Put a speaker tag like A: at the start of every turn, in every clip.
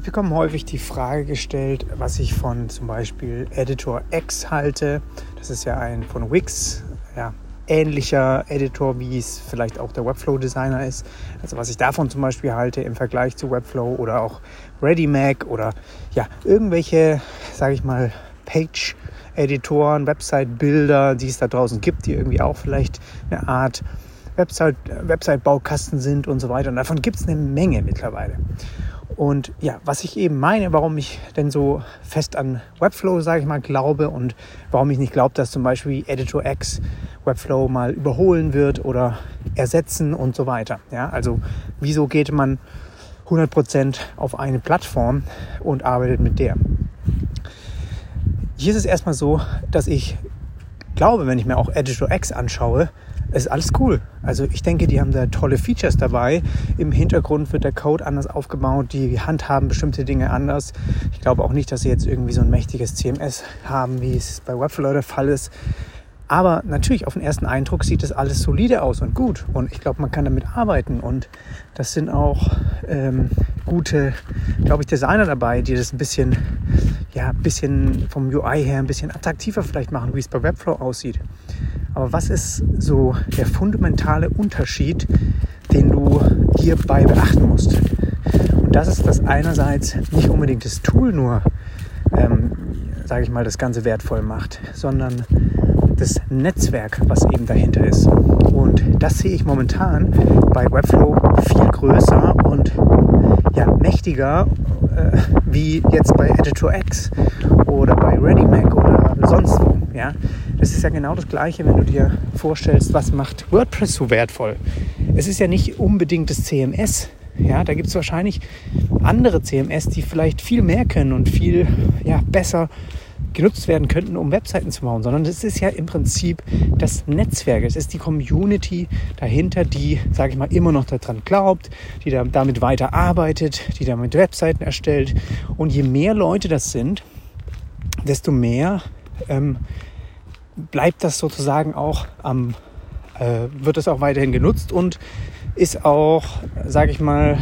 A: Ich bekomme häufig die Frage gestellt, was ich von zum Beispiel Editor X halte. Das ist ja ein von Wix, ja, ähnlicher Editor, wie es vielleicht auch der Webflow Designer ist. Also was ich davon zum Beispiel halte im Vergleich zu Webflow oder auch ReadyMac oder ja, irgendwelche, sage ich mal, Page-Editoren, Website-Bilder, die es da draußen gibt, die irgendwie auch vielleicht eine Art Website-Baukasten sind und so weiter. Und davon gibt es eine Menge mittlerweile. Und ja, was ich eben meine, warum ich denn so fest an Webflow, sage ich mal, glaube und warum ich nicht glaube, dass zum Beispiel Editor X Webflow mal überholen wird oder ersetzen und so weiter. Ja, also wieso geht man 100% auf eine Plattform und arbeitet mit der? Hier ist es erstmal so, dass ich glaube, wenn ich mir auch Editor X anschaue, ist alles cool. Also ich denke, die haben da tolle Features dabei. Im Hintergrund wird der Code anders aufgebaut, die handhaben bestimmte Dinge anders. Ich glaube auch nicht, dass sie jetzt irgendwie so ein mächtiges CMS haben, wie es bei Webflow der Fall ist. Aber natürlich, auf den ersten Eindruck sieht das alles solide aus und gut. Und ich glaube, man kann damit arbeiten. Und das sind auch ähm, gute, glaube ich, Designer dabei, die das ein bisschen, ja, ein bisschen vom UI her ein bisschen attraktiver vielleicht machen, wie es bei Webflow aussieht. Aber was ist so der fundamentale Unterschied, den du hierbei beachten musst? Und das ist, dass einerseits nicht unbedingt das Tool nur, ähm, sage ich mal, das Ganze wertvoll macht, sondern das Netzwerk, was eben dahinter ist. Und das sehe ich momentan bei Webflow viel größer und ja, mächtiger äh, wie jetzt bei Editor X oder bei ReadyMac oder sonst wo. Ja? Das ist ja genau das Gleiche, wenn du dir vorstellst, was macht WordPress so wertvoll. Es ist ja nicht unbedingt das CMS. Ja, da gibt es wahrscheinlich andere CMS, die vielleicht viel mehr können und viel ja, besser genutzt werden könnten, um Webseiten zu bauen, sondern es ist ja im Prinzip das Netzwerk. Es ist die Community dahinter, die, sage ich mal, immer noch daran glaubt, die da, damit weiter arbeitet, die damit Webseiten erstellt. Und je mehr Leute das sind, desto mehr ähm, bleibt das sozusagen auch am, äh, wird es auch weiterhin genutzt und ist auch, sage ich mal,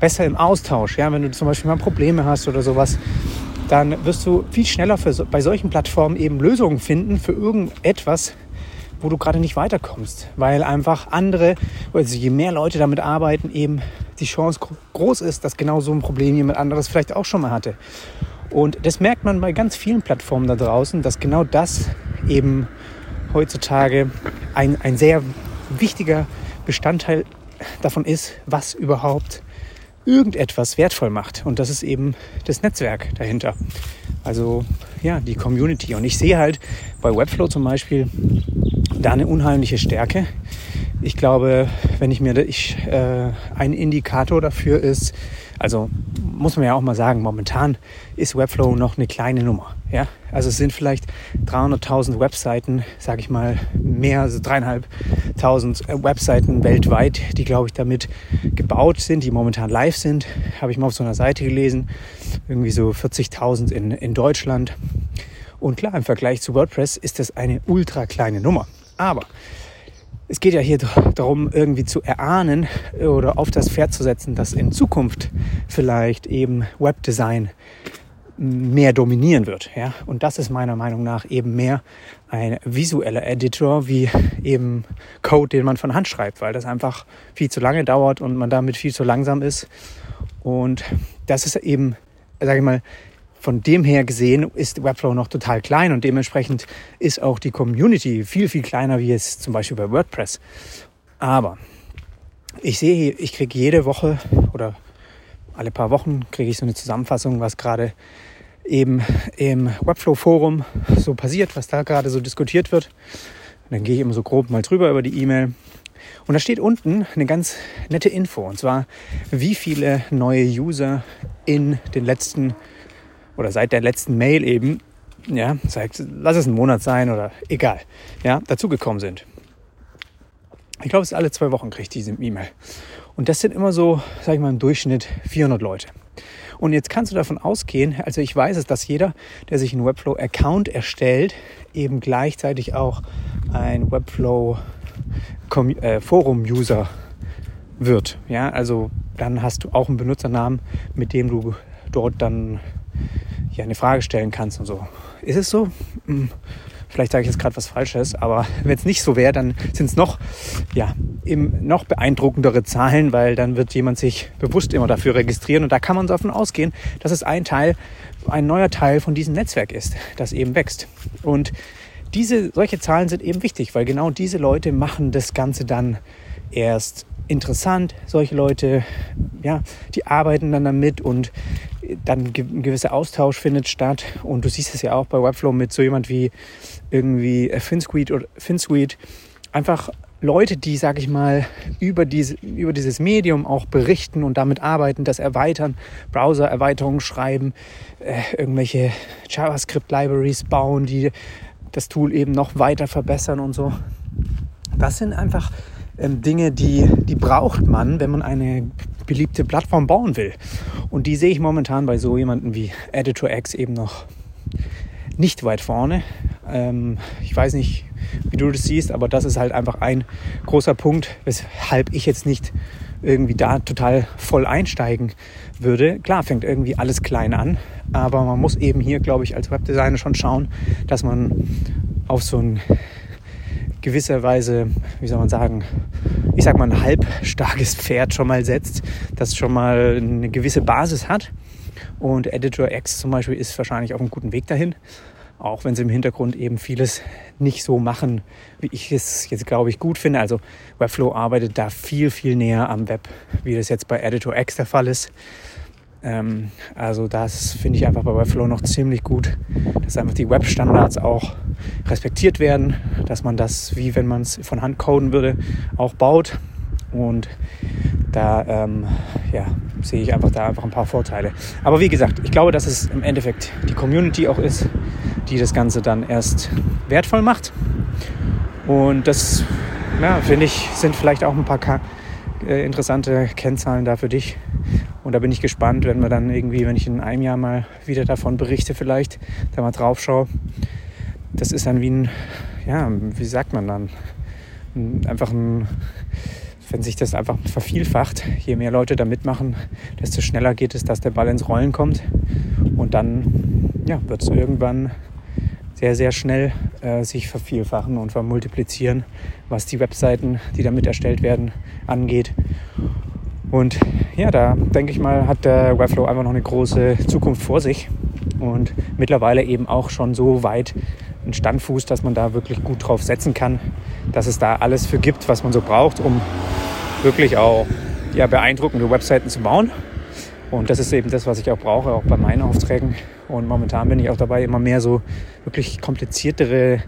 A: besser im Austausch. Ja, wenn du zum Beispiel mal Probleme hast oder sowas, dann wirst du viel schneller für, bei solchen Plattformen eben Lösungen finden für irgendetwas, wo du gerade nicht weiterkommst, weil einfach andere, also je mehr Leute damit arbeiten, eben die Chance groß ist, dass genau so ein Problem jemand anderes vielleicht auch schon mal hatte. Und das merkt man bei ganz vielen Plattformen da draußen, dass genau das eben heutzutage ein, ein sehr wichtiger Bestandteil davon ist, was überhaupt irgendetwas wertvoll macht. Und das ist eben das Netzwerk dahinter. Also ja, die Community. Und ich sehe halt bei Webflow zum Beispiel da eine unheimliche Stärke. Ich glaube, wenn ich mir ich, äh, ein Indikator dafür ist, also muss man ja auch mal sagen, momentan ist Webflow noch eine kleine Nummer. Ja? Also es sind vielleicht 300.000 Webseiten, sage ich mal, mehr, also dreieinhalbtausend Webseiten weltweit, die, glaube ich, damit gebaut sind, die momentan live sind. Habe ich mal auf so einer Seite gelesen. Irgendwie so 40.000 in, in Deutschland. Und klar, im Vergleich zu WordPress ist das eine ultra kleine Nummer. Aber es geht ja hier darum, irgendwie zu erahnen oder auf das Pferd zu setzen, dass in Zukunft vielleicht eben Webdesign mehr dominieren wird. Ja? Und das ist meiner Meinung nach eben mehr ein visueller Editor wie eben Code, den man von Hand schreibt, weil das einfach viel zu lange dauert und man damit viel zu langsam ist. Und das ist eben, sage ich mal, von dem her gesehen ist Webflow noch total klein und dementsprechend ist auch die Community viel, viel kleiner wie es zum Beispiel bei WordPress. Aber ich sehe, ich kriege jede Woche oder alle paar Wochen kriege ich so eine Zusammenfassung, was gerade eben im Webflow-Forum so passiert, was da gerade so diskutiert wird. Und dann gehe ich immer so grob mal drüber über die E-Mail. Und da steht unten eine ganz nette Info, und zwar, wie viele neue User in den letzten oder seit der letzten Mail eben, ja, seit, lass es ein Monat sein oder egal, ja, dazugekommen sind. Ich glaube, es ist alle zwei Wochen kriege ich diese E-Mail. Und das sind immer so, sage ich mal, im Durchschnitt 400 Leute. Und jetzt kannst du davon ausgehen, also ich weiß es, dass jeder, der sich einen Webflow-Account erstellt, eben gleichzeitig auch ein Webflow-Forum-User wird. Ja, also dann hast du auch einen Benutzernamen, mit dem du dort dann ja, eine Frage stellen kannst und so. Ist es so? Hm. Vielleicht sage ich jetzt gerade was Falsches, aber wenn es nicht so wäre, dann sind es noch, ja, noch beeindruckendere Zahlen, weil dann wird jemand sich bewusst immer dafür registrieren und da kann man davon ausgehen, dass es ein Teil, ein neuer Teil von diesem Netzwerk ist, das eben wächst. Und diese, solche Zahlen sind eben wichtig, weil genau diese Leute machen das Ganze dann erst interessant. Solche Leute, ja, die arbeiten dann damit und dann ein gewisser Austausch findet statt. Und du siehst es ja auch bei Webflow mit so jemand wie irgendwie äh, FinSuite oder FinSuite. Einfach Leute, die, sag ich mal, über, diese, über dieses Medium auch berichten und damit arbeiten, das erweitern, Browser-Erweiterungen schreiben, äh, irgendwelche JavaScript-Libraries bauen, die das Tool eben noch weiter verbessern und so. Das sind einfach ähm, Dinge, die, die braucht man, wenn man eine beliebte Plattform bauen will. Und die sehe ich momentan bei so jemanden wie Editor X eben noch nicht weit vorne. Ähm, ich weiß nicht, wie du das siehst, aber das ist halt einfach ein großer Punkt, weshalb ich jetzt nicht irgendwie da total voll einsteigen würde. Klar, fängt irgendwie alles klein an, aber man muss eben hier, glaube ich, als Webdesigner schon schauen, dass man auf so ein gewisser Weise, wie soll man sagen, ich sag mal ein halbstarkes Pferd schon mal setzt, das schon mal eine gewisse Basis hat. Und Editor X zum Beispiel ist wahrscheinlich auf einem guten Weg dahin, auch wenn sie im Hintergrund eben vieles nicht so machen, wie ich es jetzt glaube ich gut finde. Also Webflow arbeitet da viel, viel näher am Web, wie das jetzt bei Editor X der Fall ist. Ähm, also das finde ich einfach bei Webflow noch ziemlich gut, dass einfach die Webstandards auch respektiert werden, dass man das, wie wenn man es von Hand coden würde, auch baut. Und da ähm, ja, sehe ich einfach da einfach ein paar Vorteile. Aber wie gesagt, ich glaube, dass es im Endeffekt die Community auch ist, die das Ganze dann erst wertvoll macht. Und das, ja, finde ich, sind vielleicht auch ein paar äh, interessante Kennzahlen da für dich. Und da bin ich gespannt, wenn wir dann irgendwie, wenn ich in einem Jahr mal wieder davon berichte, vielleicht da mal drauf schaue. Das ist dann wie ein, ja, wie sagt man dann? Einfach ein, wenn sich das einfach vervielfacht, je mehr Leute da mitmachen, desto schneller geht es, dass der Ball ins Rollen kommt. Und dann ja, wird es irgendwann sehr, sehr schnell äh, sich vervielfachen und vermultiplizieren, was die Webseiten, die damit erstellt werden, angeht. Und ja, da denke ich mal, hat der Webflow einfach noch eine große Zukunft vor sich und mittlerweile eben auch schon so weit ein Standfuß, dass man da wirklich gut drauf setzen kann, dass es da alles für gibt, was man so braucht, um wirklich auch ja, beeindruckende Webseiten zu bauen. Und das ist eben das, was ich auch brauche, auch bei meinen Aufträgen. Und momentan bin ich auch dabei, immer mehr so wirklich kompliziertere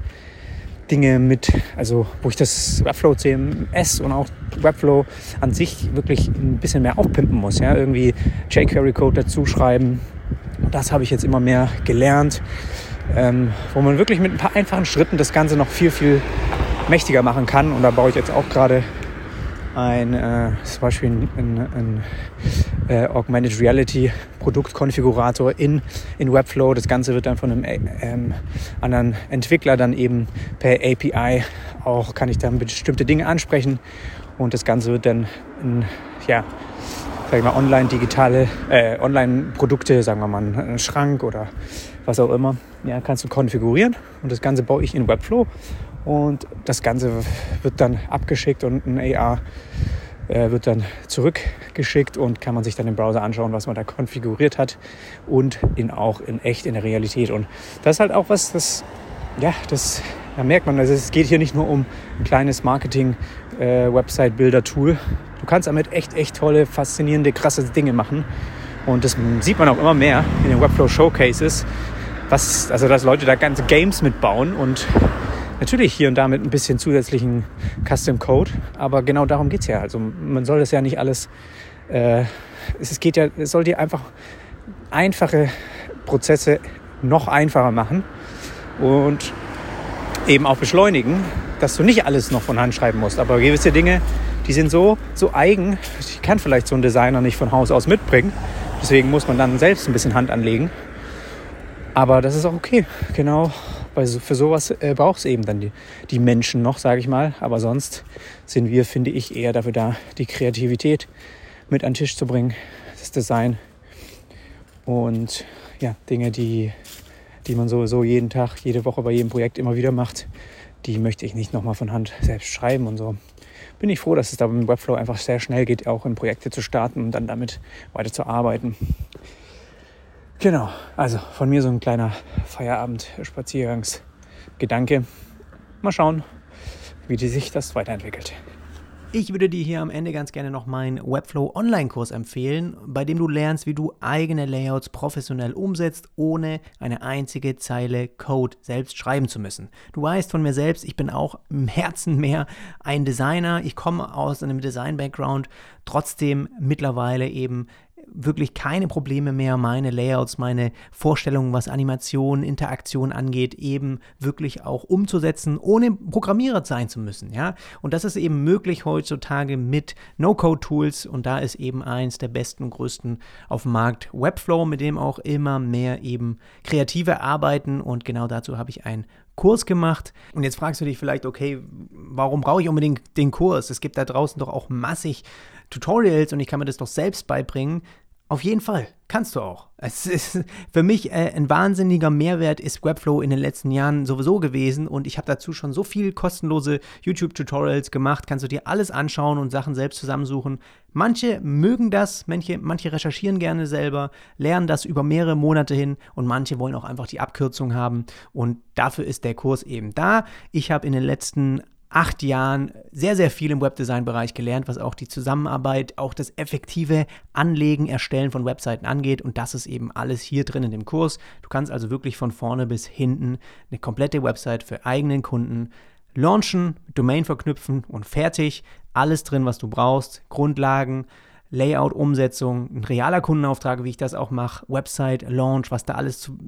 A: Dinge mit, also wo ich das Webflow CMS und auch Webflow an sich wirklich ein bisschen mehr aufpimpen muss. Ja? Irgendwie jQuery-Code dazu schreiben. Das habe ich jetzt immer mehr gelernt, ähm, wo man wirklich mit ein paar einfachen Schritten das Ganze noch viel, viel mächtiger machen kann. Und da baue ich jetzt auch gerade ein, äh, zum Beispiel ein, ein, ein äh, Augmented Reality Produktkonfigurator in, in Webflow. Das Ganze wird dann von einem äh, ähm, anderen Entwickler dann eben per API auch, kann ich dann bestimmte Dinge ansprechen und das Ganze wird dann in, ja, sag ich mal, online digitale, äh, online Produkte, sagen wir mal, einen Schrank oder was auch immer, ja, kannst du konfigurieren und das Ganze baue ich in Webflow und das Ganze wird dann abgeschickt und ein AR äh, wird dann zurückgeschickt und kann man sich dann im Browser anschauen, was man da konfiguriert hat und in, auch in echt in der Realität. Und das ist halt auch was, das, ja, das da merkt man, also es geht hier nicht nur um ein kleines Marketing-Website-Builder-Tool. Äh, du kannst damit echt, echt tolle, faszinierende, krasse Dinge machen. Und das sieht man auch immer mehr in den Webflow Showcases, was, also dass Leute da ganze Games mitbauen und Natürlich hier und da mit ein bisschen zusätzlichen Custom Code, aber genau darum geht es ja. Also man soll das ja nicht alles, äh, es geht ja, es soll dir einfach einfache Prozesse noch einfacher machen und eben auch beschleunigen, dass du nicht alles noch von Hand schreiben musst. Aber gewisse Dinge, die sind so, so eigen, die kann vielleicht so ein Designer nicht von Haus aus mitbringen. Deswegen muss man dann selbst ein bisschen Hand anlegen. Aber das ist auch okay. Genau weil für sowas äh, braucht es eben dann die, die Menschen noch, sage ich mal. Aber sonst sind wir, finde ich, eher dafür da, die Kreativität mit an den Tisch zu bringen, das Design. Und ja, Dinge, die, die man sowieso jeden Tag, jede Woche bei jedem Projekt immer wieder macht, die möchte ich nicht nochmal von Hand selbst schreiben und so. Bin ich froh, dass es da beim Webflow einfach sehr schnell geht, auch in Projekte zu starten und dann damit weiter zu arbeiten. Genau, also von mir so ein kleiner Feierabend-Spaziergangsgedanke. Mal schauen, wie sich das weiterentwickelt. Ich würde dir hier am Ende ganz gerne noch meinen Webflow Online-Kurs empfehlen, bei dem du lernst, wie du eigene Layouts professionell umsetzt, ohne eine einzige Zeile Code selbst schreiben zu müssen. Du weißt von mir selbst, ich bin auch im Herzen mehr ein Designer. Ich komme aus einem Design-Background, trotzdem mittlerweile eben wirklich keine Probleme mehr, meine Layouts, meine Vorstellungen, was Animation, Interaktion angeht, eben wirklich auch umzusetzen, ohne Programmierer sein zu müssen. Ja? Und das ist eben möglich heutzutage mit No-Code-Tools und da ist eben eins der besten und größten auf dem Markt Webflow, mit dem auch immer mehr eben Kreative arbeiten und genau dazu habe ich ein Kurs gemacht. Und jetzt fragst du dich vielleicht, okay, warum brauche ich unbedingt den Kurs? Es gibt da draußen doch auch massig Tutorials und ich kann mir das doch selbst beibringen. Auf jeden Fall, kannst du auch. Es ist für mich äh, ein wahnsinniger Mehrwert ist Webflow in den letzten Jahren sowieso gewesen und ich habe dazu schon so viel kostenlose YouTube-Tutorials gemacht. Kannst du dir alles anschauen und Sachen selbst zusammensuchen. Manche mögen das, manche, manche recherchieren gerne selber, lernen das über mehrere Monate hin und manche wollen auch einfach die Abkürzung haben und dafür ist der Kurs eben da. Ich habe in den letzten acht Jahren sehr, sehr viel im Webdesign-Bereich gelernt, was auch die Zusammenarbeit, auch das effektive Anlegen, Erstellen von Webseiten angeht. Und das ist eben alles hier drin in dem Kurs. Du kannst also wirklich von vorne bis hinten eine komplette Website für eigenen Kunden launchen, Domain verknüpfen und fertig. Alles drin, was du brauchst. Grundlagen, Layout, Umsetzung, ein realer Kundenauftrag, wie ich das auch mache, Website, Launch, was da alles zu,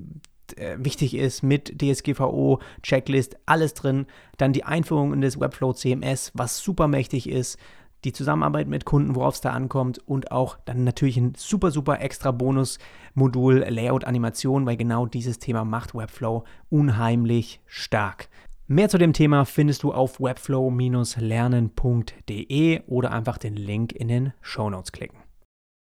A: äh, wichtig ist mit DSGVO, Checklist, alles drin. Dann die Einführung in das Webflow CMS, was super mächtig ist. Die Zusammenarbeit mit Kunden, worauf es da ankommt und auch dann natürlich ein super, super extra Bonus-Modul Layout Animation, weil genau dieses Thema macht Webflow unheimlich stark. Mehr zu dem Thema findest du auf webflow-lernen.de oder einfach den Link in den Show Notes klicken.